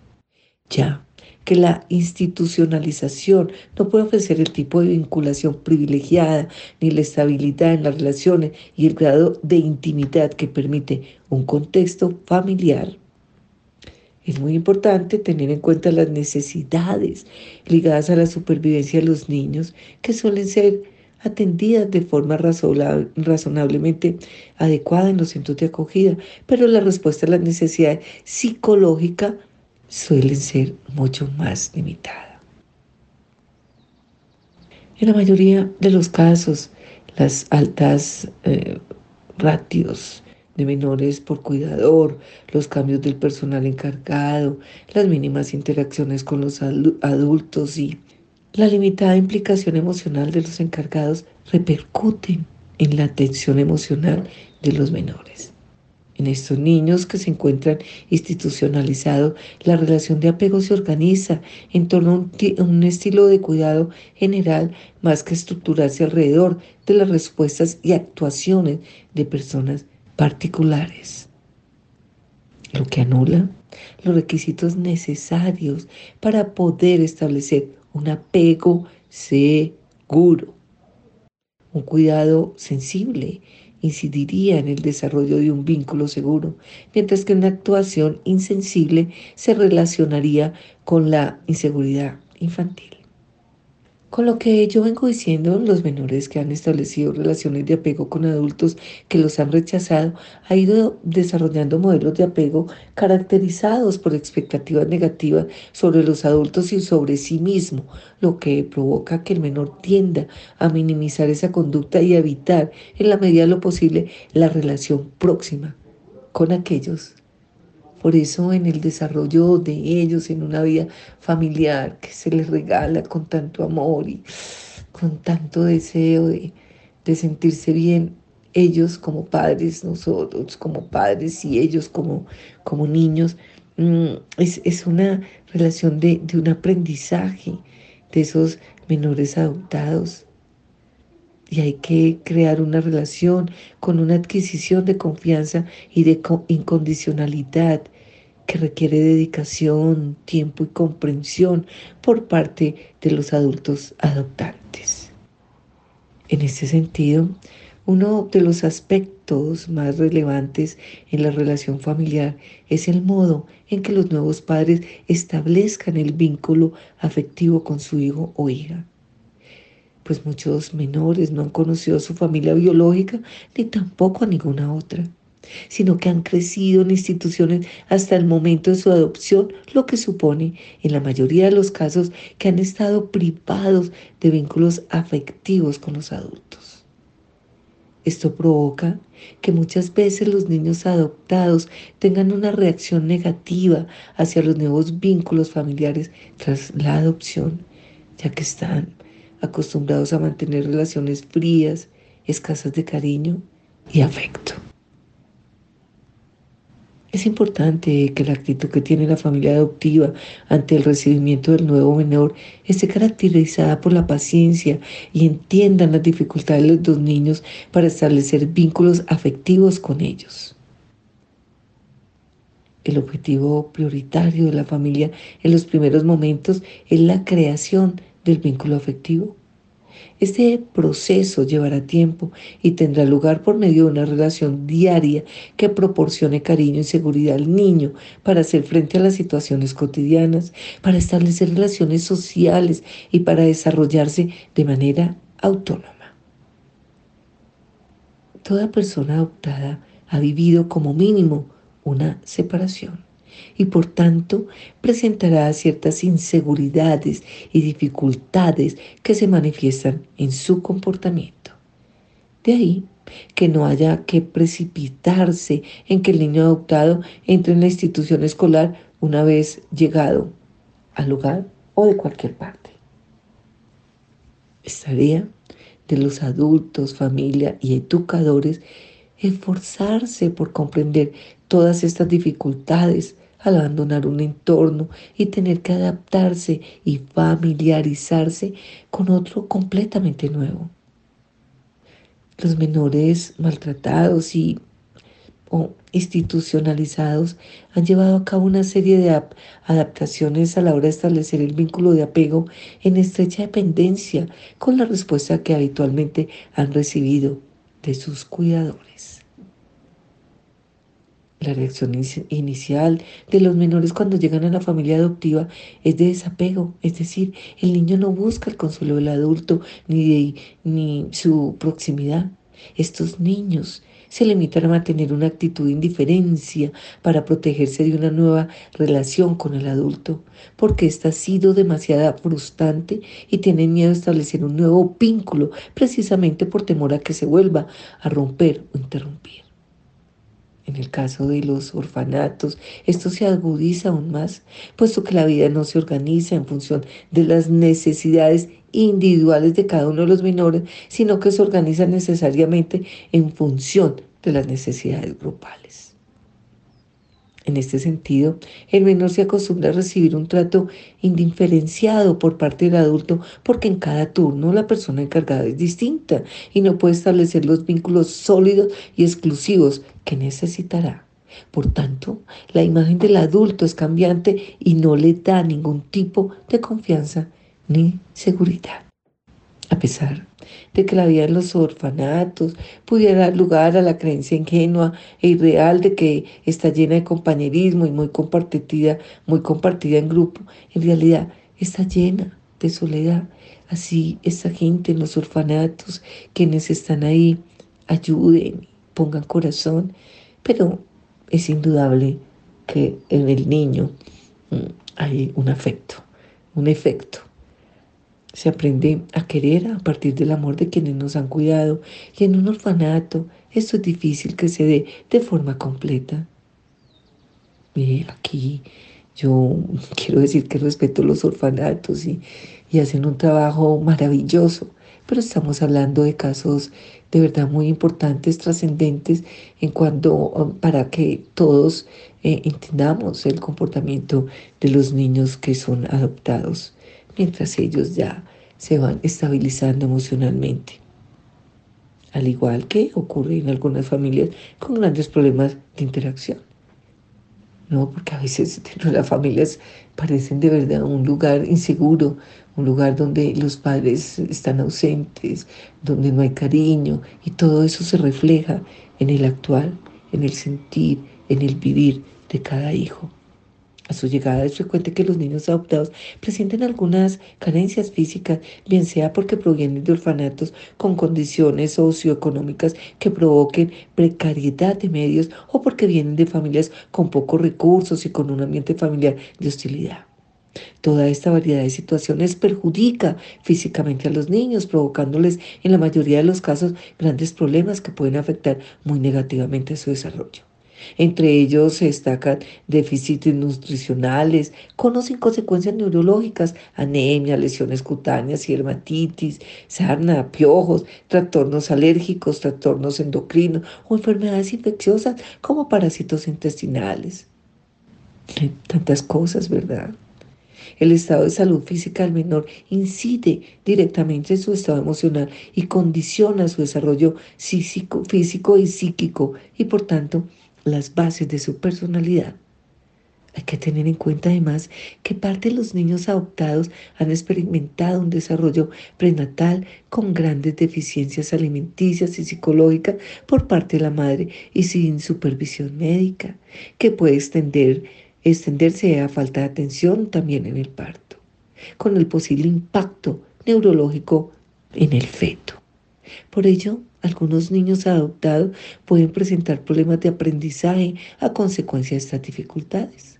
Ya, que la institucionalización no puede ofrecer el tipo de vinculación privilegiada ni la estabilidad en las relaciones y el grado de intimidad que permite un contexto familiar. Es muy importante tener en cuenta las necesidades ligadas a la supervivencia de los niños que suelen ser atendidas de forma razonablemente adecuada en los centros de acogida, pero la respuesta a las necesidades psicológicas suelen ser mucho más limitadas. En la mayoría de los casos, las altas eh, ratios de menores por cuidador, los cambios del personal encargado, las mínimas interacciones con los adultos y la limitada implicación emocional de los encargados repercuten en la atención emocional de los menores. En estos niños que se encuentran institucionalizados, la relación de apego se organiza en torno a un, estilo de cuidado general más que estructurarse alrededor de las respuestas y actuaciones de personas particulares, lo que anula los requisitos necesarios para poder establecer un apego seguro. Un cuidado sensible incidiría en el desarrollo de un vínculo seguro, mientras que una actuación insensible se relacionaría con la inseguridad infantil. Con lo que yo vengo diciendo, los menores que han establecido relaciones de apego con adultos que los han rechazado, ha ido desarrollando modelos de apego caracterizados por expectativas negativas sobre los adultos y sobre sí mismo, lo que provoca que el menor tienda a minimizar esa conducta y evitar, en la medida de lo posible, la relación próxima con aquellos por eso en el desarrollo de ellos, en una vida familiar que se les regala con tanto amor y con tanto deseo de, sentirse bien, ellos como padres, nosotros como padres y ellos como, como niños, mm, es, una relación de, de un aprendizaje de esos menores adoptados. Y hay que crear una relación con una adquisición de confianza y de incondicionalidad que requiere dedicación, tiempo y comprensión por parte de los adultos adoptantes. En este sentido, uno de los aspectos más relevantes en la relación familiar es el modo en que los nuevos padres establezcan el vínculo afectivo con su hijo o hija pues muchos menores no han conocido a su familia biológica ni tampoco a ninguna otra, sino que han crecido en instituciones hasta el momento de su adopción, lo que supone en la mayoría de los casos que han estado privados de vínculos afectivos con los adultos. Esto provoca que muchas veces los niños adoptados tengan una reacción negativa hacia los nuevos vínculos familiares tras la adopción, ya que están acostumbrados a mantener relaciones frías, escasas de cariño y afecto. Es importante que la actitud que tiene la familia adoptiva ante el recibimiento del nuevo menor esté caracterizada por la paciencia y entiendan las dificultades de los dos niños para establecer vínculos afectivos con ellos. El objetivo prioritario de la familia en los primeros momentos es la creación del vínculo afectivo. Este proceso llevará tiempo y tendrá lugar por medio de una relación diaria que proporcione cariño y seguridad al niño para hacer frente a las situaciones cotidianas, para establecer relaciones sociales y para desarrollarse de manera autónoma. Toda persona adoptada ha vivido como mínimo una separación y por tanto presentará ciertas inseguridades y dificultades que se manifiestan en su comportamiento. De ahí que no haya que precipitarse en que el niño adoptado entre en la institución escolar una vez llegado al lugar o de cualquier parte. Es tarea de los adultos, familia y educadores esforzarse por comprender todas estas dificultades al abandonar un entorno y tener que adaptarse y familiarizarse con otro completamente nuevo. Los menores maltratados y o institucionalizados han llevado a cabo una serie de adaptaciones a la hora de establecer el vínculo de apego en estrecha dependencia con la respuesta que habitualmente han recibido de sus cuidadores. La reacción inicial de los menores cuando llegan a la familia adoptiva es de desapego, es decir, el niño no busca el consuelo del adulto ni, ni su proximidad. Estos niños se limitan a mantener una actitud de indiferencia para protegerse de una nueva relación con el adulto, porque ésta ha sido demasiado frustrante y tienen miedo de establecer un nuevo vínculo precisamente por temor a que se vuelva a romper o interrumpir. En el caso de los orfanatos, esto se agudiza aún más, puesto que la vida no se organiza en función de las necesidades individuales de cada uno de los menores, sino que se organiza necesariamente en función de las necesidades grupales. En este sentido, el menor se acostumbra a recibir un trato indiferenciado por parte del adulto porque en cada turno la persona encargada es distinta y no puede establecer los vínculos sólidos y exclusivos que necesitará. Por tanto, la imagen del adulto es cambiante y no le da ningún tipo de confianza ni seguridad. A pesar de que la vida en los orfanatos pudiera dar lugar a la creencia ingenua e irreal de que está llena de compañerismo y muy compartida, muy compartida en grupo, en realidad está llena de soledad. Así esta gente en los orfanatos, quienes están ahí, ayuden, pongan corazón, pero es indudable que en el niño mm, hay un afecto, un efecto se aprende a querer a partir del amor de quienes nos han cuidado y en un orfanato esto es difícil que se dé de forma completa. Mire, aquí yo <laughs> quiero decir que respeto los orfanatos y, y hacen un trabajo maravilloso, pero estamos hablando de casos de verdad muy importantes, trascendentes, en cuanto para que todos eh, entendamos el comportamiento de los niños que son adoptados mientras ellos ya se van estabilizando emocionalmente. Al igual que ocurre en algunas familias con grandes problemas de interacción. No, porque a veces <laughs> las familias parecen de verdad un lugar inseguro, un lugar donde los padres están ausentes, donde no hay cariño y todo eso se refleja en el actual, en el sentir, en el vivir de cada hijo. A su llegada es frecuente que los niños adoptados presenten algunas carencias físicas, bien sea porque provienen de orfanatos con condiciones socioeconómicas que provoquen precariedad de medios o porque vienen de familias con pocos recursos y con un ambiente familiar de hostilidad. Toda esta variedad de situaciones perjudica físicamente a los niños, provocándoles en la mayoría de los casos grandes problemas que pueden afectar muy negativamente su desarrollo. Entre ellos se destacan déficits nutricionales con o sin consecuencias neurológicas, anemia, lesiones cutáneas dermatitis, sarna, piojos, trastornos alérgicos, trastornos endocrinos o enfermedades infecciosas como parásitos intestinales. Tantas cosas, ¿verdad? El estado de salud física del menor incide directamente en su estado emocional y condiciona su desarrollo físico, físico y psíquico y por tanto las bases de su personalidad. Hay que tener en cuenta además que parte de los niños adoptados han experimentado un desarrollo prenatal con grandes deficiencias alimenticias y psicológicas por parte de la madre y sin supervisión médica, que puede extender, extenderse a falta de atención también en el parto, con el posible impacto neurológico en el feto. Por ello, algunos niños adoptados pueden presentar problemas de aprendizaje a consecuencia de estas dificultades.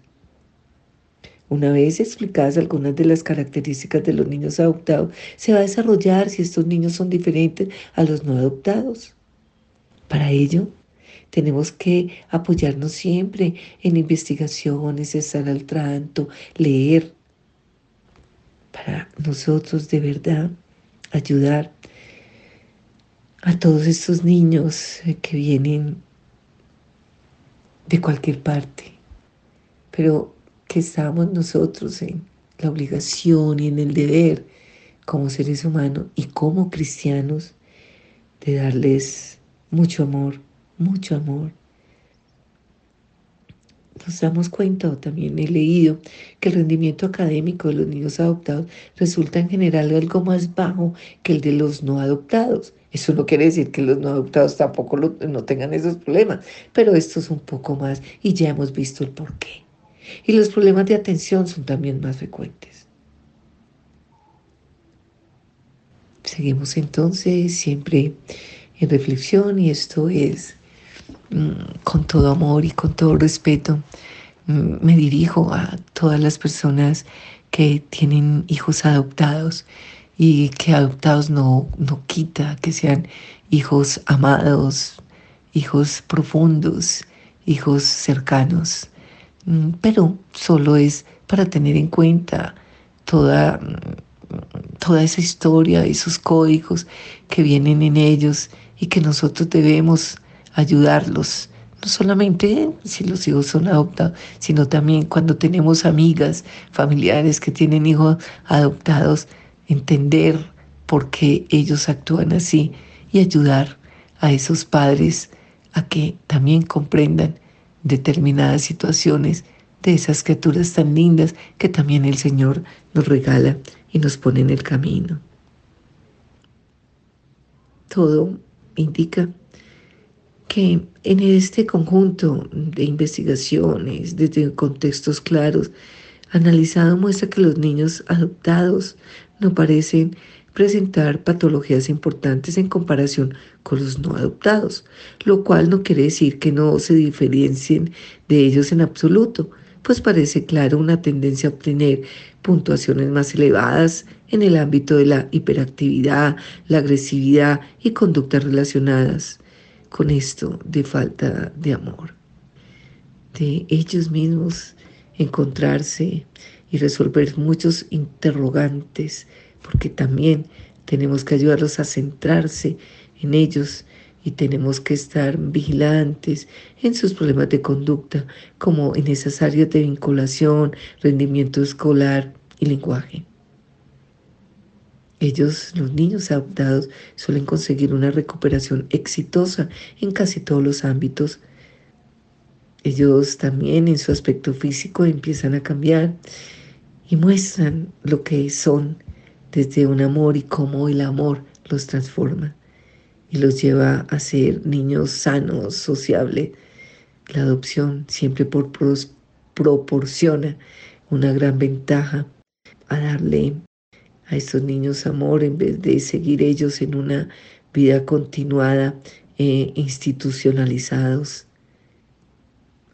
Una vez explicadas algunas de las características de los niños adoptados, se va a desarrollar si estos niños son diferentes a los no adoptados. Para ello, tenemos que apoyarnos siempre en investigaciones, estar al tanto, leer, para nosotros de verdad ayudar a todos estos niños que vienen de cualquier parte, pero que estamos nosotros en la obligación y en el deber como seres humanos y como cristianos de darles mucho amor, mucho amor. Nos damos cuenta, o también he leído, que el rendimiento académico de los niños adoptados resulta en general algo más bajo que el de los no adoptados. Eso no quiere decir que los no adoptados tampoco no tengan esos problemas, pero esto es un poco más y ya hemos visto el por qué. Y los problemas de atención son también más frecuentes. Seguimos entonces siempre en reflexión y esto es con todo amor y con todo respeto. Mm, me dirijo a todas las personas que tienen hijos adoptados y que adoptados no, no quita que sean hijos amados, hijos profundos, hijos cercanos, mm, pero solo es para tener en cuenta toda, mm, toda esa historia, esos códigos que vienen en ellos y que nosotros debemos ayudarlos no solamente si los hijos son adoptados, sino también cuando tenemos amigas, familiares que tienen hijos adoptados, entender por qué ellos actúan así y ayudar a esos padres a que también comprendan determinadas situaciones de esas criaturas tan lindas que también el Señor nos regala y nos pone en el camino. Todo indica que en este conjunto de investigaciones, desde contextos claros, analizado muestra que los niños adoptados no parecen presentar patologías importantes en comparación con los no adoptados, lo cual no quiere decir que no se diferencien de ellos en absoluto, pues parece claro una tendencia a obtener puntuaciones más elevadas en el ámbito de la hiperactividad, la agresividad y conductas relacionadas con esto de falta de amor, de ellos mismos encontrarse y resolver muchos interrogantes, porque también tenemos que ayudarlos a centrarse en ellos y tenemos que estar vigilantes en sus problemas de conducta, como en esas áreas de vinculación, rendimiento escolar y lenguaje. Ellos, los niños adoptados, suelen conseguir una recuperación exitosa en casi todos los ámbitos. Ellos también en su aspecto físico empiezan a cambiar y muestran lo que son desde un amor y cómo el amor los transforma y los lleva a ser niños sanos, sociables. La adopción siempre por proporciona una gran ventaja a darle a estos niños amor en vez de seguir ellos en una vida continuada e institucionalizados.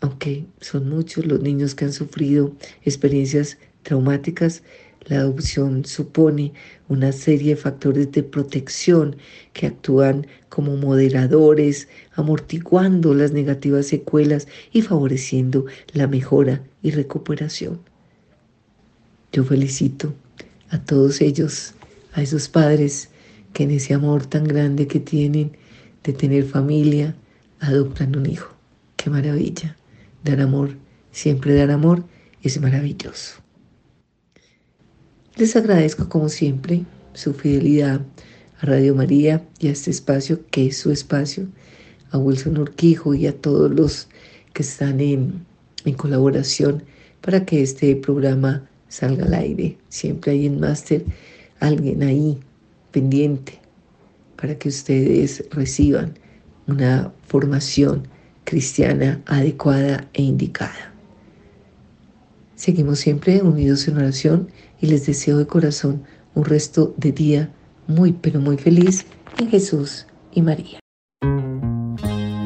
Aunque son muchos los niños que han sufrido experiencias traumáticas, la adopción supone una serie de factores de protección que actúan como moderadores, amortiguando las negativas secuelas y favoreciendo la mejora y recuperación. Yo felicito a todos ellos, a esos padres que en ese amor tan grande que tienen de tener familia, adoptan un hijo. Qué maravilla. Dar amor, siempre dar amor es maravilloso. Les agradezco como siempre su fidelidad a Radio María y a este espacio que es su espacio, a Wilson Urquijo y a todos los que están en, en colaboración para que este programa salga al aire. Siempre hay en máster alguien ahí pendiente para que ustedes reciban una formación cristiana adecuada e indicada. Seguimos siempre unidos en oración y les deseo de corazón un resto de día muy pero muy feliz en Jesús y María.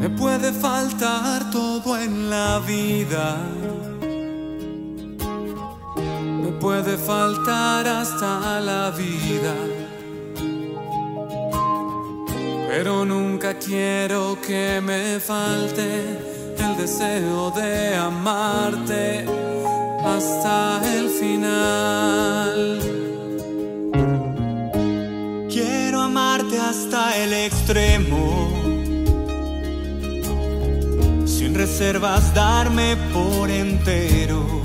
Me puede faltar todo en la vida. Puede faltar hasta la vida. Pero nunca quiero que me falte el deseo de amarte hasta el final. Quiero amarte hasta el extremo, sin reservas darme por entero.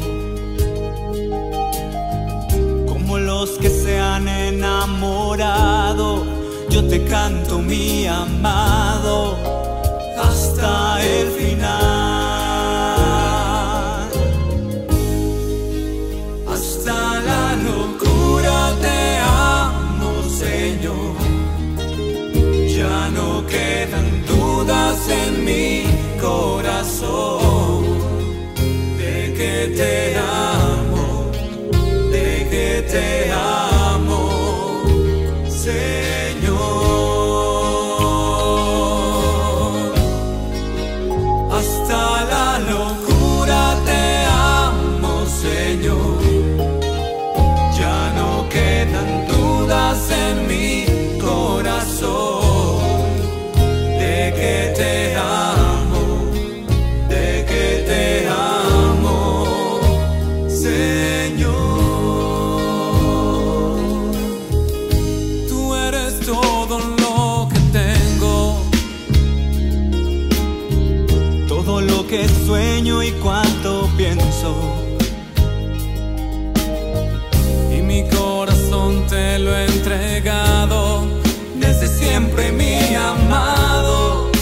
Los que se han enamorado, yo te canto mi amado hasta el final. en mi corazón de que te amo, te amo, que sueño y cuánto pienso. Y mi corazón te lo he entregado desde siempre, mi amado.